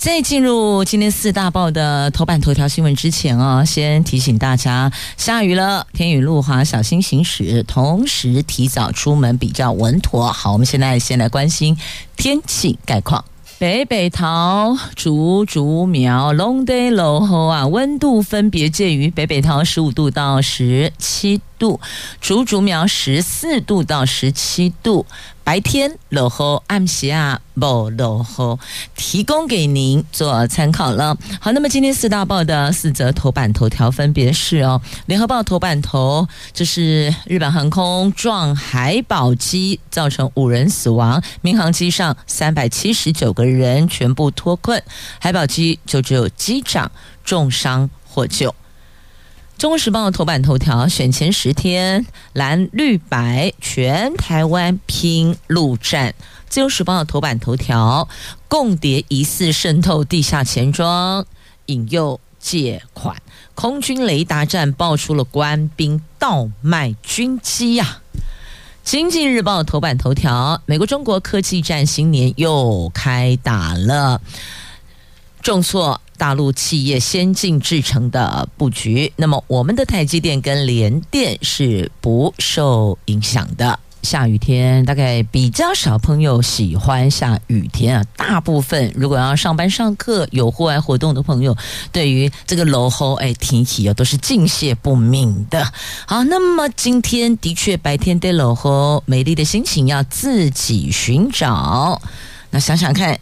在进入今天四大报的头版头条新闻之前哦，先提醒大家，下雨了，天雨路滑，小心行驶，同时提早出门比较稳妥。好，我们现在先来关心天气概况。北北桃、竹竹苗、long day low 啊，温度分别介于北北桃十五度到十七度，竹竹苗十四度到十七度。白天落后，暗时啊不落后，提供给您做参考了。好，那么今天四大报的四则头版头条分别是哦，联合报头版头就是日本航空撞海宝机，造成五人死亡，民航机上三百七十九个人全部脱困，海宝机就只有机长重伤获救。中国时报头版头条：选前十天，蓝绿白全台湾拼陆战。自由时报头版头条：共谍疑似渗透地下钱庄，引诱借款。空军雷达站爆出了官兵倒卖军机呀、经济日报头版头条：美国中国科技战新年又开打了，重挫。大陆企业先进制程的布局，那么我们的台积电跟联电是不受影响的。下雨天大概比较少朋友喜欢下雨天啊，大部分如果要上班上课有户外活动的朋友，对于这个落雨哎天气啊都是敬谢不敏的。好，那么今天的确白天的落雨，美丽的心情要自己寻找。那想想看。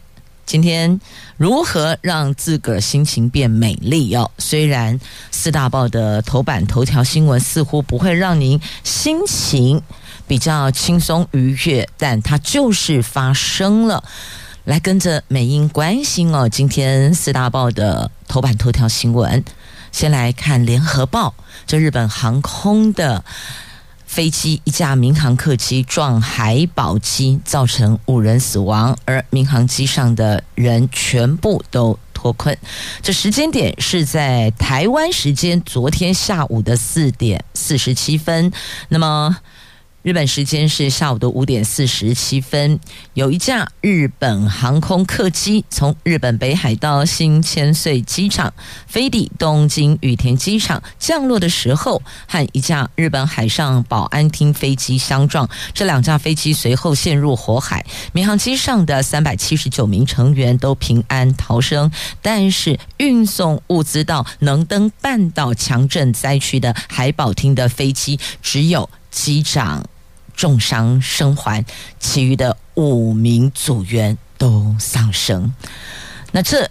今天如何让自个儿心情变美丽？哦，虽然四大报的头版头条新闻似乎不会让您心情比较轻松愉悦，但它就是发生了。来跟着美英关心哦，今天四大报的头版头条新闻，先来看联合报，这日本航空的。飞机一架民航客机撞海保机，造成五人死亡，而民航机上的人全部都脱困。这时间点是在台湾时间昨天下午的四点四十七分。那么。日本时间是下午的五点四十七分，有一架日本航空客机从日本北海道新千岁机场飞抵东京羽田机场降落的时候，和一架日本海上保安厅飞机相撞，这两架飞机随后陷入火海，民航机上的三百七十九名成员都平安逃生，但是运送物资到能登半岛强震灾区的海保厅的飞机只有机长。重伤生还，其余的五名组员都丧生。那这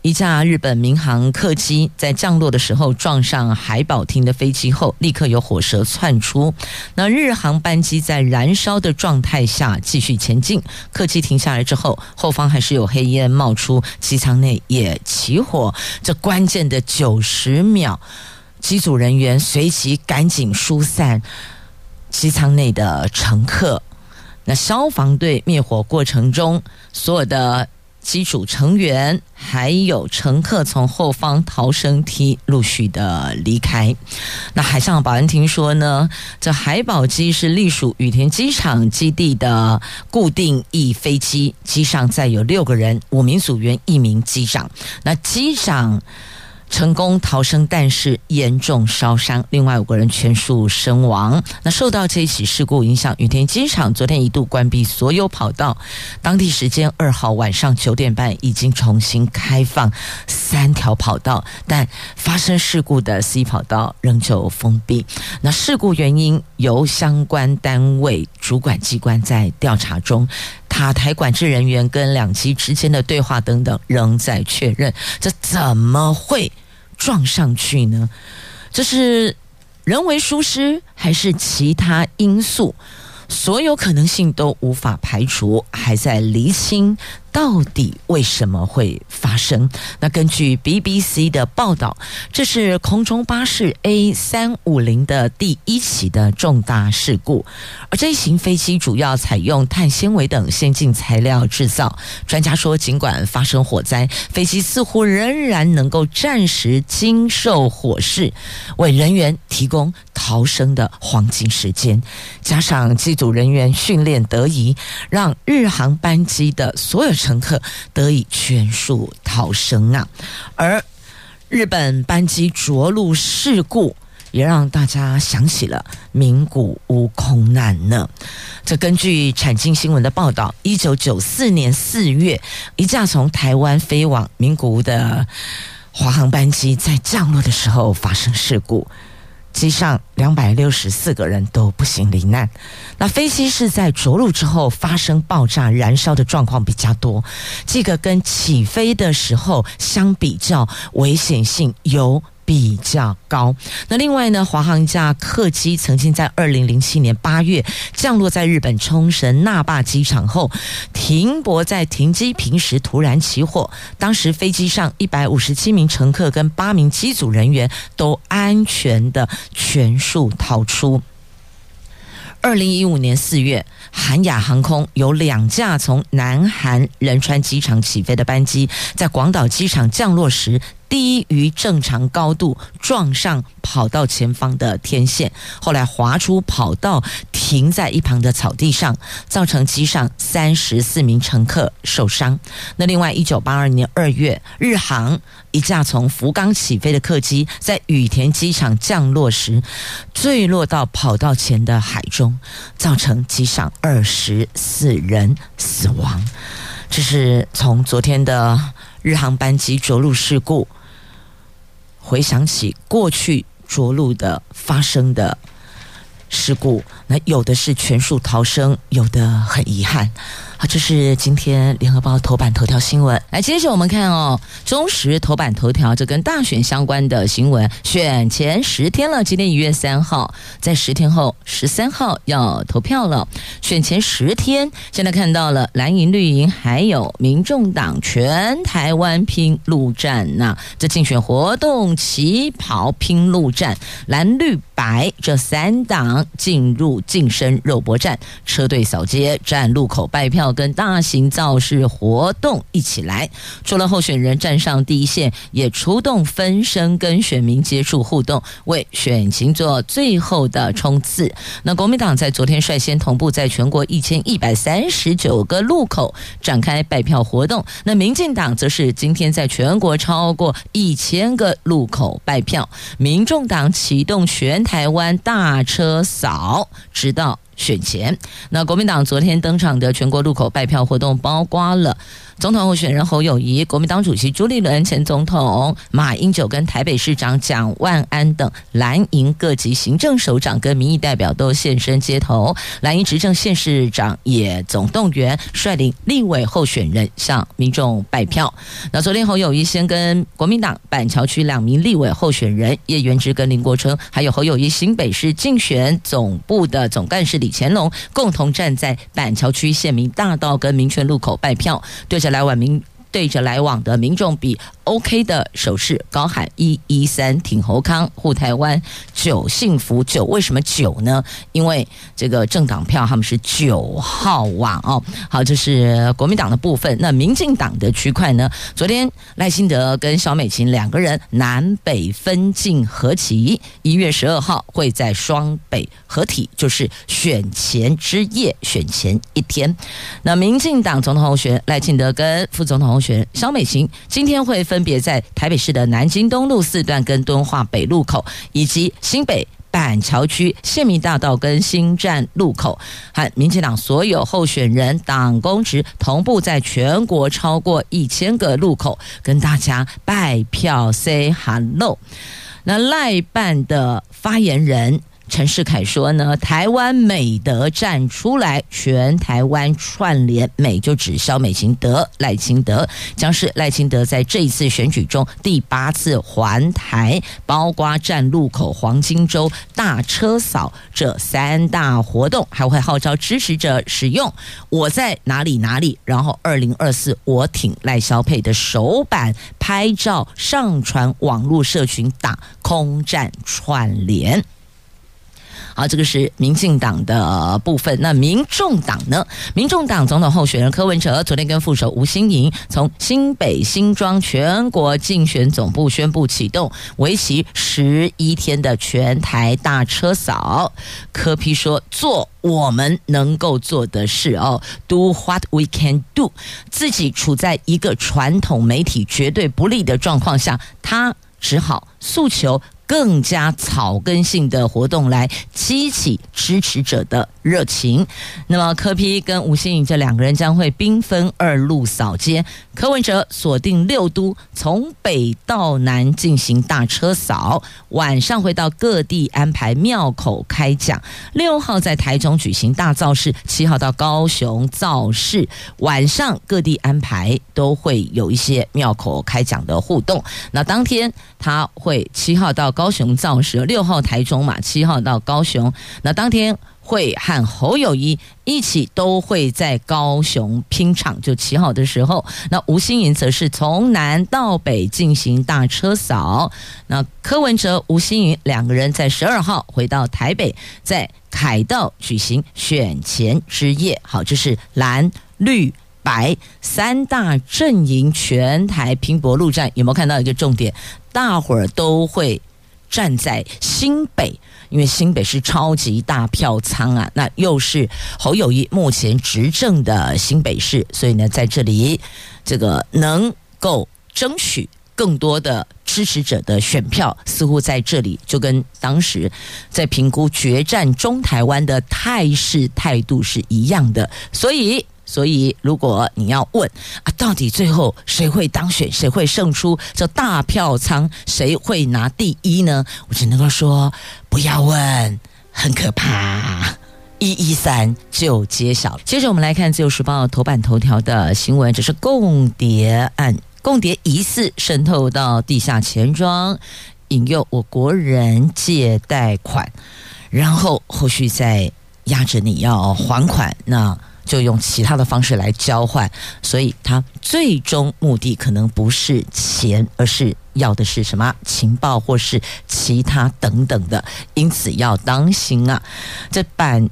一架日本民航客机在降落的时候撞上海保厅的飞机后，立刻有火舌窜出。那日航班机在燃烧的状态下继续前进，客机停下来之后，后方还是有黑烟冒出，机舱内也起火。这关键的九十秒，机组人员随即赶紧疏散。机舱内的乘客，那消防队灭火过程中，所有的机组成员还有乘客从后方逃生梯陆续的离开。那海上保安厅说呢，这海保机是隶属羽田机场基地的固定翼飞机，机上载有六个人，五名组员，一名机长。那机长。成功逃生，但是严重烧伤，另外五个人全数身亡。那受到这一起事故影响，羽田机场昨天一度关闭所有跑道。当地时间二号晚上九点半已经重新开放三条跑道，但发生事故的 C 跑道仍旧封闭。那事故原因由相关单位主管机关在调查中，塔台管制人员跟两机之间的对话等等仍在确认。这怎么会？撞上去呢？这是人为疏失还是其他因素？所有可能性都无法排除，还在厘清到底为什么会发生？那根据 BBC 的报道，这是空中巴士 A 三五零的第一起的重大事故，而这一型飞机主要采用碳纤维等先进材料制造。专家说，尽管发生火灾，飞机似乎仍然能够暂时经受火势，为人员提供逃生的黄金时间。加上机组人员训练得宜，让日航班机的所有乘客得以全数逃生啊。而日本班机着陆事故。也让大家想起了名古屋空难呢。这根据产经新闻的报道，一九九四年四月，一架从台湾飞往名古屋的华航班机在降落的时候发生事故，机上两百六十四个人都不幸罹难。那飞机是在着陆之后发生爆炸燃烧的状况比较多，这个跟起飞的时候相比较危险性有。比较高。那另外呢，华航一架客机曾经在二零零七年八月降落在日本冲绳那霸机场后，停泊在停机坪时突然起火。当时飞机上一百五十七名乘客跟八名机组人员都安全的全数逃出。二零一五年四月，韩亚航空有两架从南韩仁川机场起飞的班机，在广岛机场降落时，低于正常高度，撞上跑道前方的天线，后来滑出跑道，停在一旁的草地上，造成机上三十四名乘客受伤。那另外，一九八二年二月，日航一架从福冈起飞的客机，在羽田机场降落时，坠落到跑道前的海中，造成机上二十四人死亡。这是从昨天的日航班机着陆事故。回想起过去着陆的发生的事故，有的是全数逃生，有的很遗憾。好，这是今天联合报头版头条新闻。来，接着我们看哦，中时头版头条，这跟大选相关的新闻。选前十天了，今天一月三号，在十天后十三号要投票了。选前十天，现在看到了蓝营、绿营还有民众党全台湾拼陆战呐、这竞选活动旗袍拼陆战，蓝绿白这三党进入近身肉搏战，车队扫街，站路口拜票。跟大型造势活动一起来，除了候选人站上第一线，也出动分身跟选民接触互动，为选情做最后的冲刺。那国民党在昨天率先同步在全国一千一百三十九个路口展开拜票活动，那民进党则是今天在全国超过一千个路口拜票，民众党启动全台湾大车扫，直到。选前，那国民党昨天登场的全国路口拜票活动，包括了。总统候选人侯友谊、国民党主席朱立伦、前总统马英九跟台北市长蒋万安等蓝营各级行政首长跟民意代表都现身街头，蓝营执政县市长也总动员率领立委候选人向民众拜票。那昨天侯友谊先跟国民党板桥区两名立委候选人叶元之跟林国春，还有侯友谊新北市竞选总部的总干事李乾龙，共同站在板桥区县民大道跟民权路口拜票，对。来往民对着来往的民众比 OK 的手势，高喊一一三挺侯康护台湾九幸福九，为什么九呢？因为这个政党票他们是九号网哦。好，这是国民党的部分。那民进党的区块呢？昨天赖清德跟萧美琴两个人南北分进合击，一月十二号会在双北合体，就是选前之夜，选前一天。那民进党总统候选赖清德跟副总统候选人萧美琴今天会分分别在台北市的南京东路四段跟敦化北路口，以及新北板桥区县民大道跟新站路口，和民进党所有候选人党公职同步在全国超过一千个路口跟大家拜票 say hello。那赖办的发言人。陈世凯说呢，台湾美德站出来，全台湾串联，美就指萧美琴，德赖清德，将是赖清德在这一次选举中第八次环台，包括站路口、黄金周、大车扫这三大活动，还会号召支持者使用“我在哪里哪里”，然后二零二四我挺赖萧配的手板拍照上传网络社群，打空战串联。好，这个是民进党的部分。那民众党呢？民众党总统候选人柯文哲昨天跟副手吴欣盈从新北新庄全国竞选总部宣布启动为期十一天的全台大车扫。柯批说：“做我们能够做的事哦，Do what we can do。”自己处在一个传统媒体绝对不利的状况下，他只好诉求。更加草根性的活动来激起支持者的热情。那么柯批跟吴欣颖这两个人将会兵分二路扫街。柯文哲锁定六都，从北到南进行大车扫，晚上会到各地安排庙口开讲。六号在台中举行大造势，七号到高雄造势，晚上各地安排都会有一些庙口开讲的互动。那当天他会七号到高雄造势，六号台中嘛，七号到高雄。那当天。会和侯友谊一起都会在高雄拼场，就七号的时候，那吴欣盈则是从南到北进行大车扫。那柯文哲、吴欣盈两个人在十二号回到台北，在凯道举行选前之夜。好，这是蓝绿白三大阵营全台拼搏陆战，有没有看到一个重点？大伙儿都会站在新北。因为新北是超级大票仓啊，那又是侯友谊目前执政的新北市，所以呢，在这里这个能够争取更多的支持者的选票，似乎在这里就跟当时在评估决战中台湾的态势态度是一样的，所以。所以，如果你要问啊，到底最后谁会当选，谁会胜出，这大票仓谁会拿第一呢？我只能够说，不要问，很可怕。一一三就揭晓。接着，我们来看《自由时报》头版头条的新闻，这是共谍案，共谍疑似渗透到地下钱庄，引诱我国人借贷款，然后后续再压着你要还款。那就用其他的方式来交换，所以他最终目的可能不是钱，而是要的是什么情报或是其他等等的，因此要当心啊！这板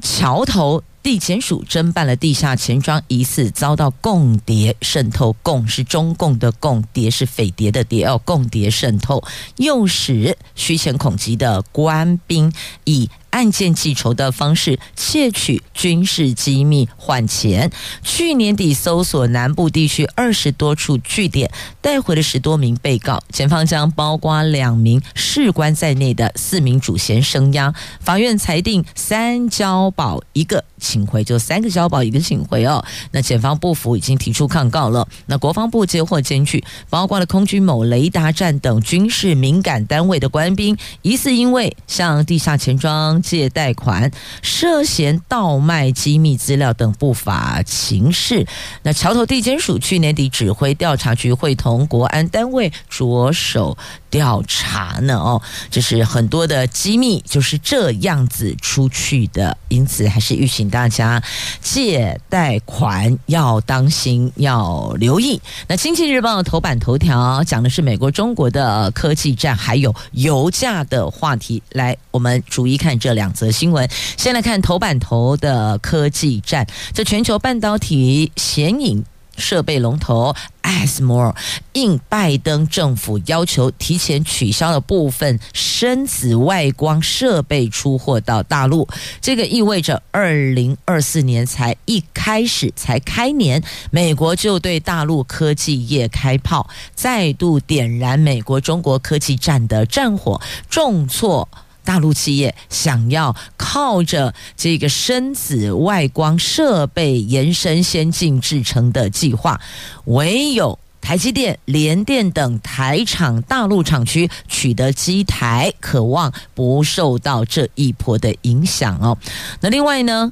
桥头地检署侦办了地下钱庄疑似遭到共谍渗透，共是中共的共，谍是匪谍的谍，哦共谍渗透，诱使虚钱恐急的官兵以。案件记仇的方式窃取军事机密换钱。去年底搜索南部地区二十多处据点，带回了十多名被告。检方将包括两名士官在内的四名主嫌声押。法院裁定三交保一个请回，就三个交保一个请回哦。那检方不服，已经提出抗告了。那国防部接获检举，包括了空军某雷达站等军事敏感单位的官兵，疑似因为向地下钱庄。借贷款涉嫌盗卖机密资料等不法情事，那桥头地检署去年底指挥调查局会同国安单位着手调查呢。哦，就是很多的机密就是这样子出去的，因此还是预请大家借贷款要当心，要留意。那经济日报头版头条讲的是美国、中国的科技战，还有油价的话题。来，我们逐一看这。两则新闻，先来看头版头的科技战。这全球半导体显影设备龙头 ASML 应拜登政府要求提前取消了部分深紫外光设备出货到大陆，这个意味着二零二四年才一开始才开年，美国就对大陆科技业开炮，再度点燃美国中国科技战的战火，重挫。大陆企业想要靠着这个深紫外光设备延伸先进制程的计划，唯有。台积电、联电等台厂大陆厂区取得机台，渴望不受到这一波的影响哦。那另外呢？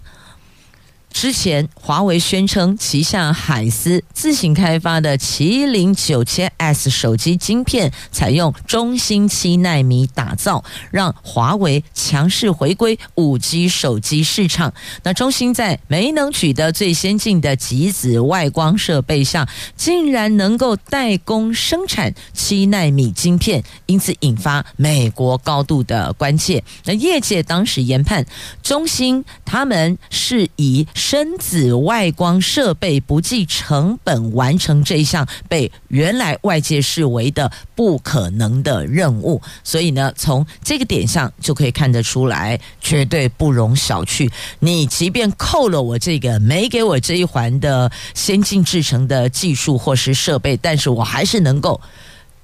之前，华为宣称旗下海思自行开发的麒麟九千 S 手机晶片采用中芯七纳米打造，让华为强势回归五 G 手机市场。那中芯在没能取得最先进的极紫外光设备下，竟然能够代工生产七纳米晶片，因此引发美国高度的关切。那业界当时研判，中芯他们是以深紫外光设备不计成本完成这一项被原来外界视为的不可能的任务，所以呢，从这个点上就可以看得出来，绝对不容小觑。你即便扣了我这个没给我这一环的先进制成的技术或是设备，但是我还是能够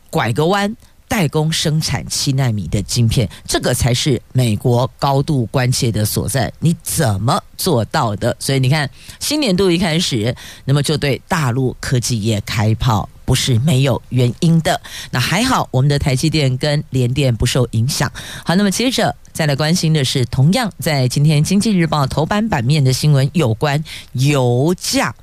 拐个弯。代工生产七纳米的晶片，这个才是美国高度关切的所在。你怎么做到的？所以你看，新年度一开始，那么就对大陆科技业开炮，不是没有原因的。那还好，我们的台积电跟联电不受影响。好，那么接着再来关心的是，同样在今天《经济日报》头版版面的新闻，有关油价。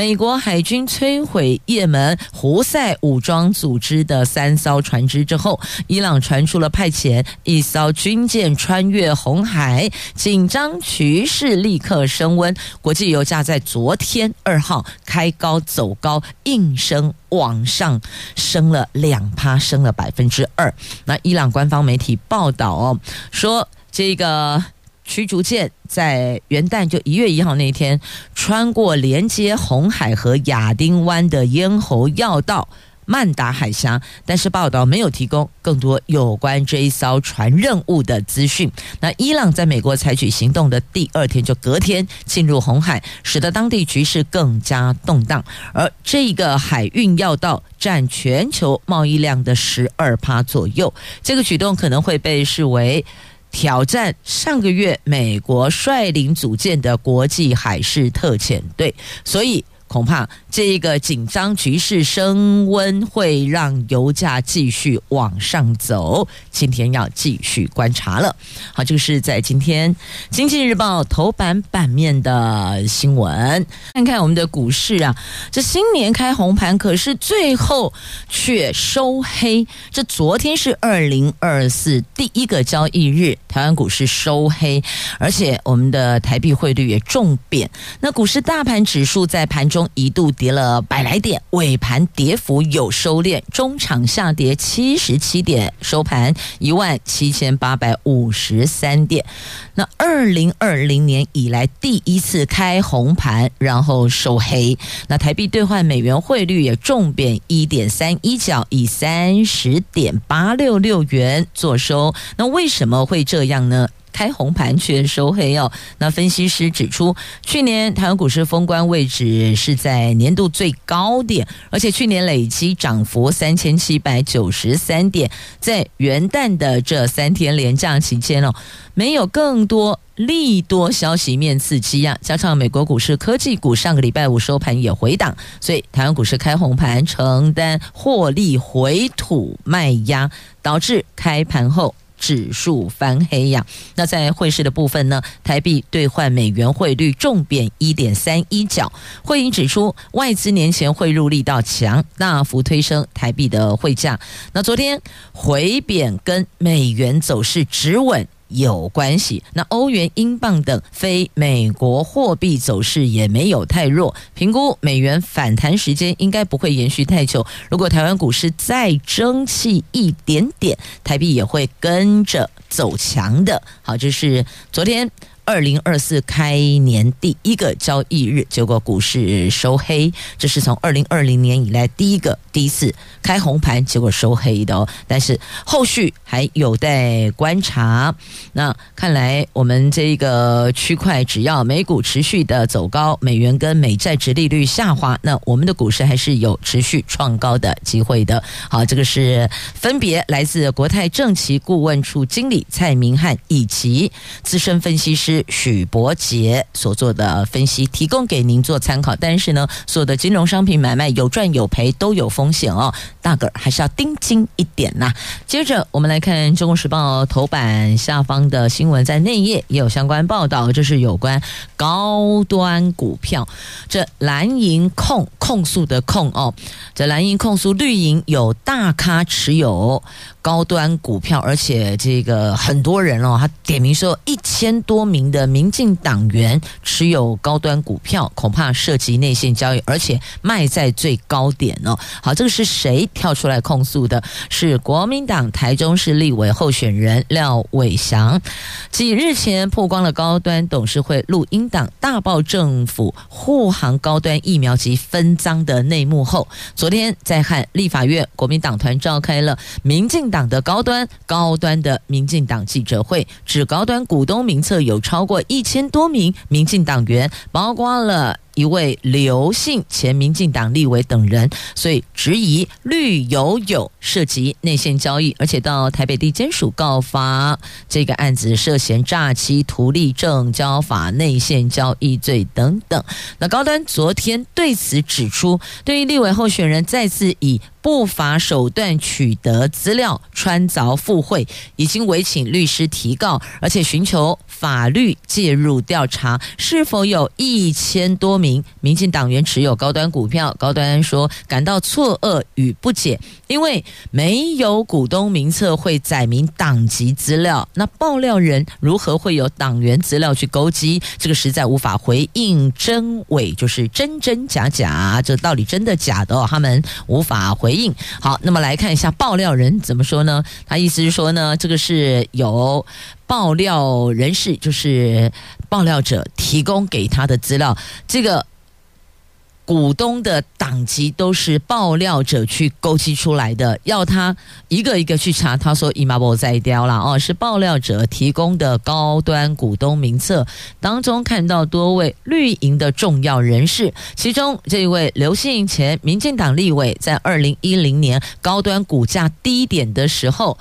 美国海军摧毁也门胡塞武装组织的三艘船只之后，伊朗传出了派遣一艘军舰穿越红海，紧张局势立刻升温。国际油价在昨天二号开高走高，应声往上升了两趴，升了百分之二。那伊朗官方媒体报道哦，说这个。驱逐舰在元旦就一月一号那一天，穿过连接红海和亚丁湾的咽喉要道曼达海峡，但是报道没有提供更多有关这一艘船任务的资讯。那伊朗在美国采取行动的第二天，就隔天进入红海，使得当地局势更加动荡。而这个海运要道占全球贸易量的十二趴左右，这个举动可能会被视为。挑战上个月美国率领组建的国际海事特遣队，所以恐怕。这一个紧张局势升温会让油价继续往上走，今天要继续观察了。好，这个是在今天《经济日报》头版版面的新闻。看看我们的股市啊，这新年开红盘，可是最后却收黑。这昨天是二零二四第一个交易日，台湾股市收黑，而且我们的台币汇率也重贬。那股市大盘指数在盘中一度。跌了百来点，尾盘跌幅有收敛，中场下跌七十七点，收盘一万七千八百五十三点。那二零二零年以来第一次开红盘，然后收黑。那台币兑换美元汇率也重贬一点三一角，以三十点八六六元作收。那为什么会这样呢？开红盘却收黑哦。那分析师指出，去年台湾股市封关位置是在年度最高点，而且去年累积涨幅三千七百九十三点，在元旦的这三天连假期间哦，没有更多利多消息面刺激啊，加上美国股市科技股上个礼拜五收盘也回档，所以台湾股市开红盘承担获利回吐卖压，导致开盘后。指数翻黑呀，那在汇市的部分呢？台币兑换美元汇率重贬一点三一角。汇银指出，外资年前汇入力道强，大幅推升台币的汇价。那昨天回贬跟美元走势止稳。有关系。那欧元、英镑等非美国货币走势也没有太弱，评估美元反弹时间应该不会延续太久。如果台湾股市再争气一点点，台币也会跟着走强的。好，这是昨天。二零二四开年第一个交易日，结果股市收黑，这是从二零二零年以来第一个第一次开红盘，结果收黑的哦。但是后续还有待观察。那看来我们这个区块，只要美股持续的走高，美元跟美债殖利率下滑，那我们的股市还是有持续创高的机会的。好，这个是分别来自国泰证期顾问处经理蔡明汉以及资深分析师。师许博杰所做的分析，提供给您做参考。但是呢，所有的金融商品买卖有赚有赔，都有风险哦，大个还是要盯紧一点呐。接着我们来看《中国时报》头版下方的新闻，在内页也有相关报道，这是有关高端股票，这蓝银控控诉的控哦，这蓝银控诉绿营有大咖持有。高端股票，而且这个很多人哦，他点名说一千多名的民进党员持有高端股票，恐怕涉及内线交易，而且卖在最高点哦。好，这个是谁跳出来控诉的？是国民党台中市立委候选人廖伟翔。几日前曝光了高端董事会录音档，大爆政府护航高端疫苗及分赃的内幕后，昨天在汉立法院国民党团召开了民进。党的高端高端的民进党记者会，指高端股东名册有超过一千多名民进党员，包括了。一位刘姓前民进党立委等人，所以质疑绿油有涉及内线交易，而且到台北地检署告发这个案子涉嫌诈欺图利证交法内线交易罪等等。那高端昨天对此指出，对于立委候选人再次以不法手段取得资料穿凿附会，已经委请律师提告，而且寻求法律介入调查，是否有一千多名民进党员持有高端股票？高端说感到错愕与不解，因为没有股东名册会载明党籍资料，那爆料人如何会有党员资料去勾稽？这个实在无法回应真伪，就是真真假假，这到底真的假的？他们无法回回应。好，那么来看一下爆料人怎么说呢？他意思是说呢，这个是有。爆料人士就是爆料者提供给他的资料，这个股东的党籍都是爆料者去勾稽出来的，要他一个一个去查。他说：“伊玛波在雕了哦，是爆料者提供的高端股东名册当中看到多位绿营的重要人士，其中这一位刘姓前民进党立委，在二零一零年高端股价低点的时候。”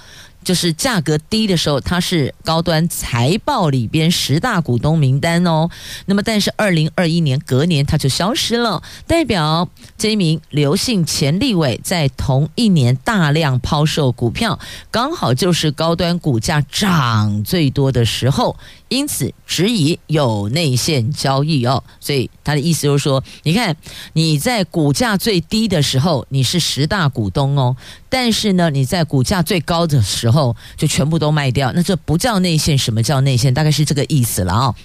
就是价格低的时候，它是高端财报里边十大股东名单哦。那么，但是二零二一年隔年它就消失了，代表这一名刘姓前立委在同一年大量抛售股票，刚好就是高端股价涨最多的时候。因此质疑有内线交易哦，所以他的意思就是说，你看你在股价最低的时候你是十大股东哦，但是呢你在股价最高的时候就全部都卖掉，那这不叫内线，什么叫内线？大概是这个意思了啊、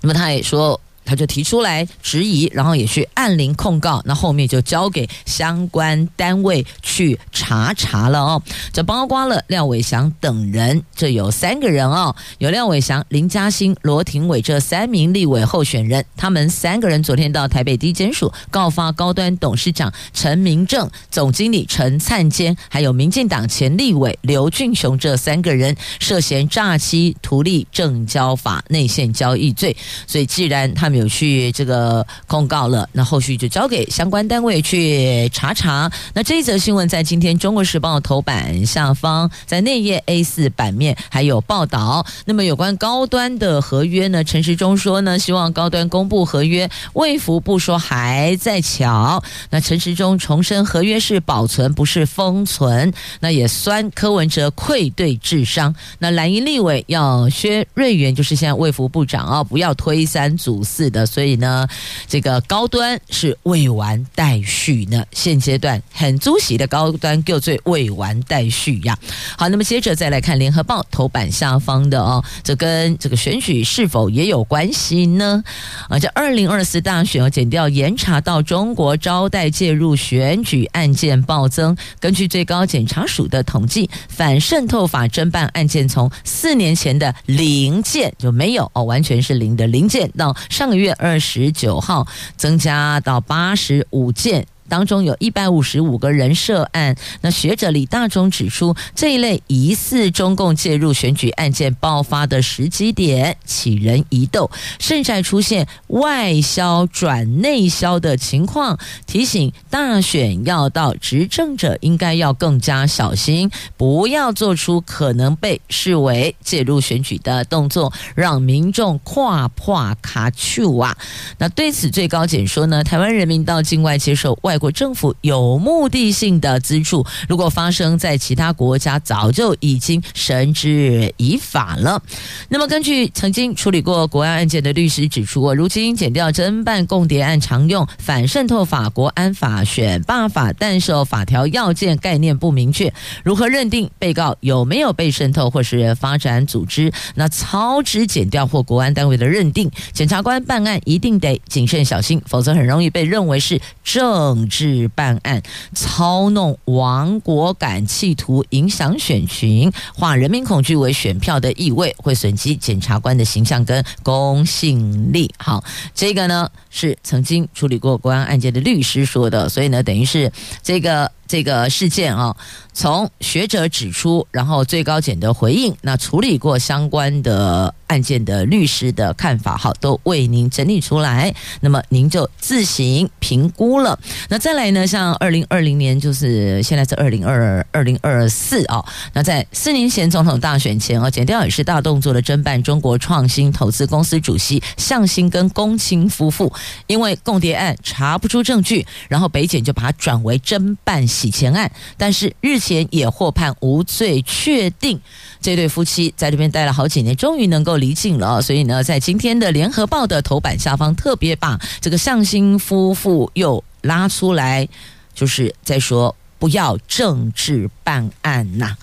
那么他也说。他就提出来质疑，然后也去按铃控告，那后面就交给相关单位去查查了哦。这包括了廖伟翔等人，这有三个人哦，有廖伟翔、林嘉欣、罗廷伟这三名立委候选人，他们三个人昨天到台北地检署告发高端董事长陈明正、总经理陈灿坚，还有民进党前立委刘俊雄这三个人涉嫌诈欺图利证交法内线交易罪。所以既然他有去这个控告了，那后续就交给相关单位去查查。那这一则新闻在今天《中国时报》头版下方，在内页 A 四版面还有报道。那么有关高端的合约呢？陈时中说呢，希望高端公布合约。卫福部说还在瞧。那陈时中重申，合约是保存，不是封存。那也酸柯文哲愧对智商。那蓝营立委要薛瑞元，就是现在卫福部长啊，不要推三阻四。是的，所以呢，这个高端是未完待续呢。现阶段很足喜的高端，就最未完待续呀。好，那么接着再来看联合报头版下方的哦，这跟这个选举是否也有关系呢？啊，这二零二四大选要检调严查到中国招待介入选举案件暴增。根据最高检察署的统计，反渗透法侦办案件从四年前的零件就没有哦，完全是零的零件到上。月二十九号增加到八十五件。当中有一百五十五个人涉案。那学者李大中指出，这一类疑似中共介入选举案件爆发的时机点起人疑窦，甚至出现外销转内销的情况，提醒大选要到，执政者应该要更加小心，不要做出可能被视为介入选举的动作，让民众跨破卡丘啊。那对此，最高检说呢，台湾人民到境外接受外国政府有目的性的资助，如果发生在其他国家，早就已经绳之以法了。那么，根据曾经处理过国安案件的律师指出，如今检调侦办共谍案常用反渗透法、国安法、选罢法，但是法条要件概念不明确，如何认定被告有没有被渗透或是发展组织？那操之检调或国安单位的认定，检察官办案一定得谨慎小心，否则很容易被认为是政治办案、操弄亡国感，企图影响选群，化人民恐惧为选票的意味，会损及检察官的形象跟公信力。好，这个呢是曾经处理过国安案件的律师说的，所以呢，等于是这个。这个事件啊，从学者指出，然后最高检的回应，那处理过相关的案件的律师的看法，好，都为您整理出来，那么您就自行评估了。那再来呢，像二零二零年，就是现在是二零二二零二四啊，那在四年前总统大选前啊，检调也是大动作的侦办中国创新投资公司主席向新跟龚清夫妇，因为共谍案查不出证据，然后北检就把它转为侦办。洗钱案，但是日前也获判无罪确定。这对夫妻在这边待了好几年，终于能够离境了。所以呢，在今天的《联合报》的头版下方，特别把这个向心夫妇又拉出来，就是在说不要政治办案呐。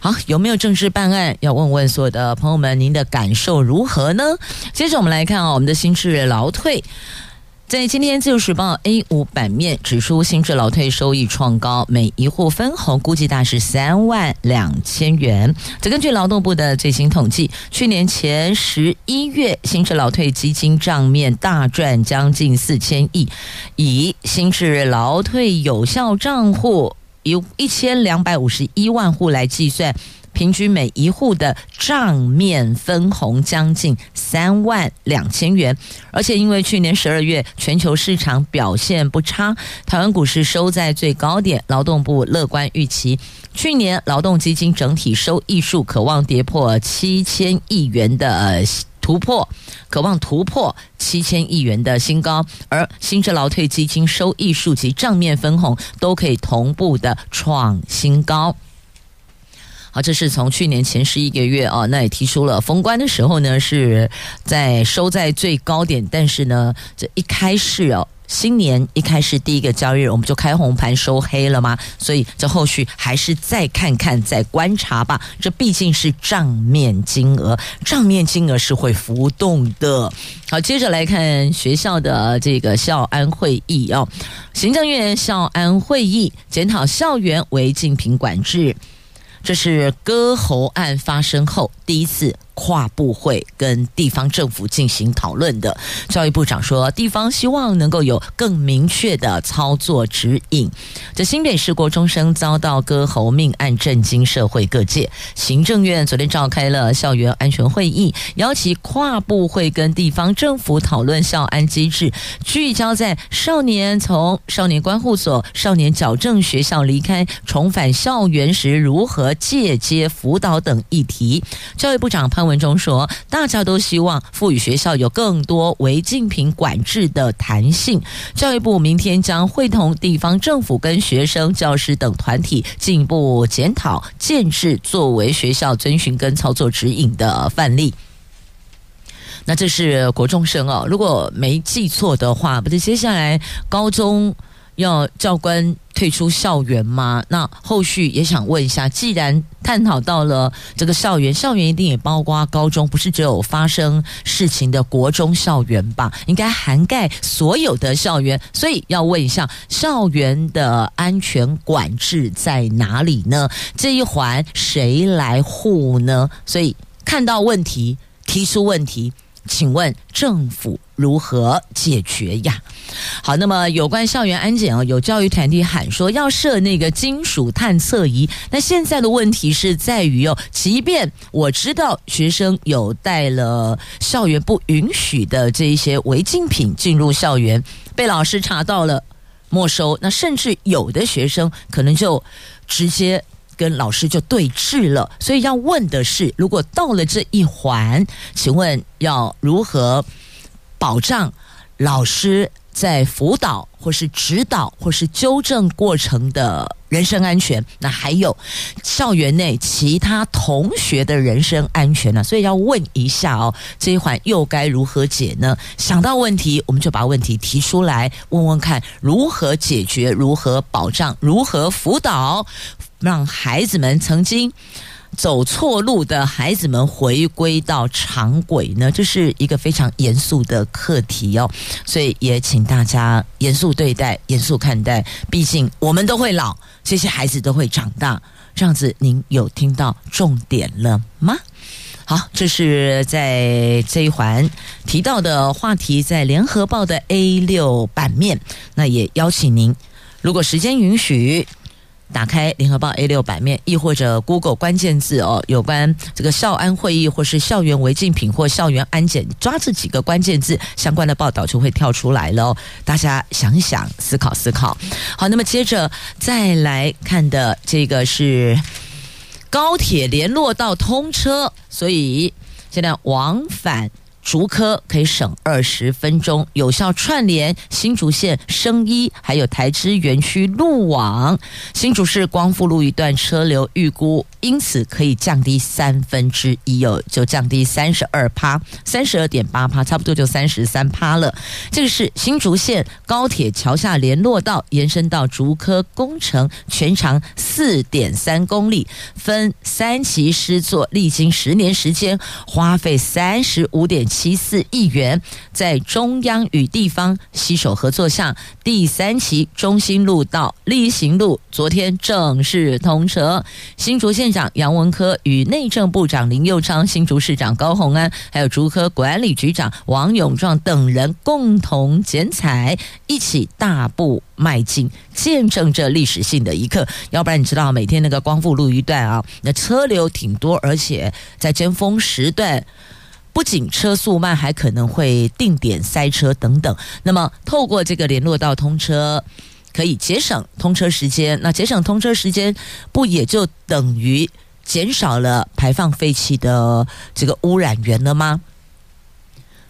好，有没有政治办案？要问问所有的朋友们，您的感受如何呢？接着我们来看啊，我们的心智劳退。在今天《自由时报》A 五版面指出，新制劳退收益创高，每一户分红估计大是三万两千元。则根据劳动部的最新统计，去年前十一月，新制劳退基金账面大赚将近四千亿，以新制劳退有效账户有一千两百五十一万户来计算。平均每一户的账面分红将近三万两千元，而且因为去年十二月全球市场表现不差，台湾股市收在最高点，劳动部乐观预期，去年劳动基金整体收益数可望跌破七千亿元的突破，可望突破七千亿元的新高，而新制劳退基金收益数及账面分红都可以同步的创新高。好，这是从去年前十一个月啊，那也提出了封关的时候呢，是在收在最高点，但是呢，这一开始哦，新年一开始第一个交易日，我们就开红盘收黑了吗？所以这后续还是再看看、再观察吧。这毕竟是账面金额，账面金额是会浮动的。好，接着来看学校的这个校安会议哦，行政院校安会议检讨校园违禁品管制。这是割喉案发生后第一次。跨部会跟地方政府进行讨论的，教育部长说，地方希望能够有更明确的操作指引。这新北市国中生遭到割喉命案震惊社会各界，行政院昨天召开了校园安全会议，邀请跨部会跟地方政府讨论校安机制，聚焦在少年从少年观护所、少年矫正学校离开重返校园时如何借接辅导等议题。教育部长潘文中说：“大家都希望赋予学校有更多违禁品管制的弹性。教育部明天将会同地方政府跟学生、教师等团体进一步检讨建制，作为学校遵循跟操作指引的范例。那这是国中生哦，如果没记错的话，不是接下来高中。”要教官退出校园吗？那后续也想问一下，既然探讨到了这个校园，校园一定也包括高中，不是只有发生事情的国中校园吧？应该涵盖所有的校园，所以要问一下，校园的安全管制在哪里呢？这一环谁来护呢？所以看到问题，提出问题。请问政府如何解决呀？好，那么有关校园安检啊，有教育团体喊说要设那个金属探测仪。那现在的问题是在于哦，即便我知道学生有带了校园不允许的这一些违禁品进入校园，被老师查到了没收，那甚至有的学生可能就直接跟老师就对峙了。所以要问的是，如果到了这一环，请问要如何保障老师？在辅导或是指导或是纠正过程的人身安全，那还有校园内其他同学的人身安全呢？所以要问一下哦，这一环又该如何解呢？想到问题，我们就把问题提出来，问问看如何解决、如何保障、如何辅导，让孩子们曾经。走错路的孩子们回归到常轨呢，这是一个非常严肃的课题哦，所以也请大家严肃对待、严肃看待。毕竟我们都会老，这些孩子都会长大。这样子，您有听到重点了吗？好，这是在这一环提到的话题，在联合报的 A 六版面。那也邀请您，如果时间允许。打开联合报 A 六版面，亦或者 Google 关键字哦，有关这个校安会议，或是校园违禁品或校园安检，抓这几个关键字，相关的报道就会跳出来了。大家想想，思考思考。好，那么接着再来看的这个是高铁联络道通车，所以现在往返。竹科可以省二十分钟，有效串联新竹县生医，还有台资园区路网。新竹市光复路一段车流预估因此可以降低三分之一哦，就降低三十二趴，三十二点八趴，差不多就三十三趴了。这个是新竹县高铁桥下联络道延伸到竹科工程，全长四点三公里，分三期施作，历经十年时间，花费三十五点七。四亿元，在中央与地方携手合作下，第三期中心路到力行路昨天正式通车。新竹县长杨文科与内政部长林佑昌、新竹市长高虹安，还有竹科管理局长王永壮等人共同剪彩，一起大步迈进，见证这历史性的一刻。要不然你知道，每天那个光复路一段啊，那车流挺多，而且在尖峰时段。不仅车速慢，还可能会定点塞车等等。那么，透过这个联络道通车，可以节省通车时间。那节省通车时间，不也就等于减少了排放废气的这个污染源了吗？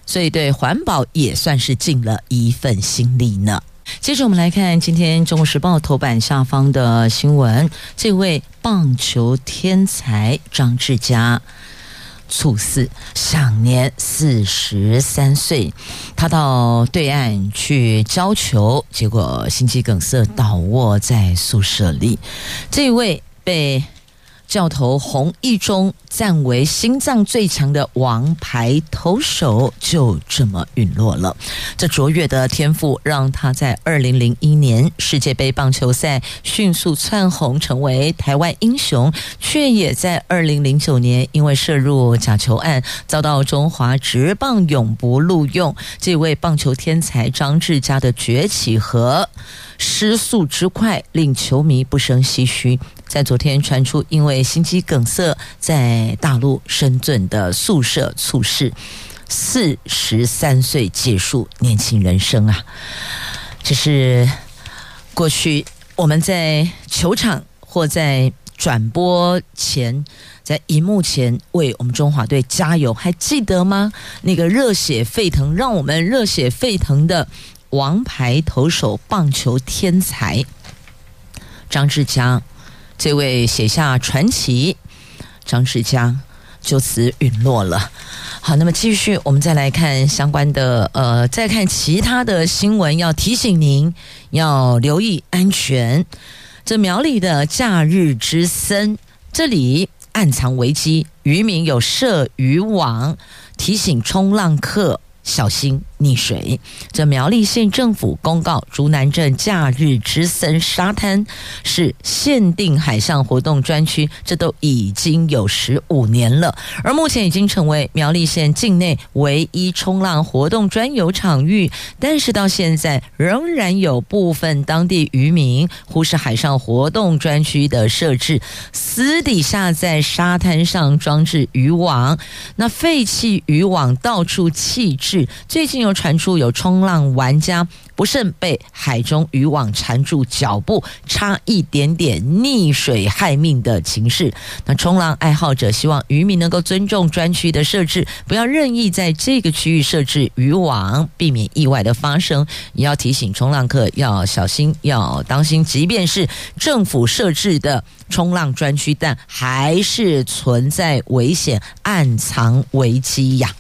所以，对环保也算是尽了一份心力呢。接着，我们来看今天《中国时报》头版下方的新闻：这位棒球天才张志佳。猝死，享年四十三岁。他到对岸去交球，结果心肌梗塞倒卧在宿舍里。这位被。教头洪一中赞为心脏最强的王牌投手，就这么陨落了。这卓越的天赋让他在二零零一年世界杯棒球赛迅速窜红，成为台湾英雄，却也在二零零九年因为涉入假球案，遭到中华职棒永不录用。这位棒球天才张志家的崛起和失速之快，令球迷不胜唏嘘。在昨天传出因为心肌梗塞在大陆深圳的宿舍猝逝，四十三岁结束年轻人生啊！这是过去我们在球场或在转播前，在荧幕前为我们中华队加油，还记得吗？那个热血沸腾，让我们热血沸腾的王牌投手、棒球天才张志强。这位写下传奇，张志家就此陨落了。好，那么继续，我们再来看相关的，呃，再看其他的新闻，要提醒您要留意安全。这苗栗的假日之森，这里暗藏危机，渔民有设渔网，提醒冲浪客小心。溺水。这苗栗县政府公告，竹南镇假日之森沙滩是限定海上活动专区，这都已经有十五年了，而目前已经成为苗栗县境内唯一冲浪活动专有场域。但是到现在，仍然有部分当地渔民忽视海上活动专区的设置，私底下在沙滩上装置渔网，那废弃渔网到处弃置。最近有传出有冲浪玩家不慎被海中渔网缠住脚部，差一点点溺水害命的情势。那冲浪爱好者希望渔民能够尊重专区的设置，不要任意在这个区域设置渔网，避免意外的发生。也要提醒冲浪客要小心，要当心。即便是政府设置的冲浪专区，但还是存在危险，暗藏危机呀。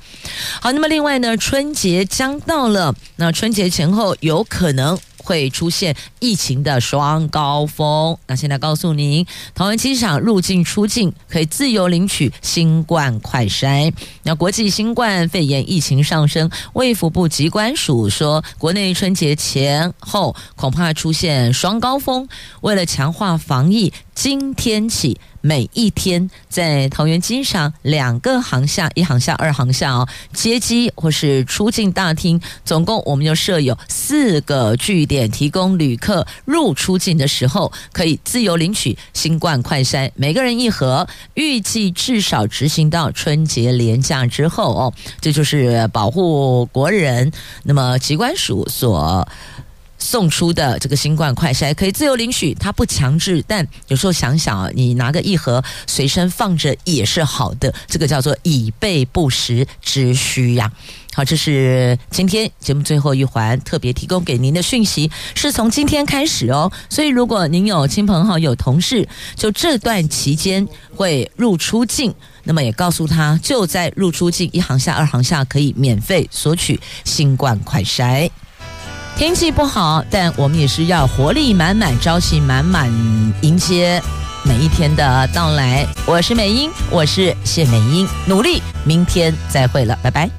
好，那么另外呢，春节将到了，那春节前后有可能会出现疫情的双高峰。那现在告诉您，桃园机场入境出境可以自由领取新冠快筛。那国际新冠肺炎疫情上升，卫福部疾管署说，国内春节前后恐怕出现双高峰。为了强化防疫，今天起。每一天在桃园机场两个航厦，一航厦、二航厦哦，接机或是出境大厅，总共我们就设有四个据点，提供旅客入出境的时候可以自由领取新冠快筛，每个人一盒，预计至少执行到春节连假之后哦，这就是保护国人。那么机关署所。送出的这个新冠快筛可以自由领取，它不强制，但有时候想想啊，你拿个一盒随身放着也是好的，这个叫做以备不时之需呀。好，这是今天节目最后一环特别提供给您的讯息，是从今天开始哦。所以如果您有亲朋好友、同事，就这段期间会入出境，那么也告诉他，就在入出境一航下、二航下可以免费索取新冠快筛。天气不好，但我们也是要活力满满、朝气满满迎接每一天的到来。我是美英，我是谢美英，努力，明天再会了，拜拜。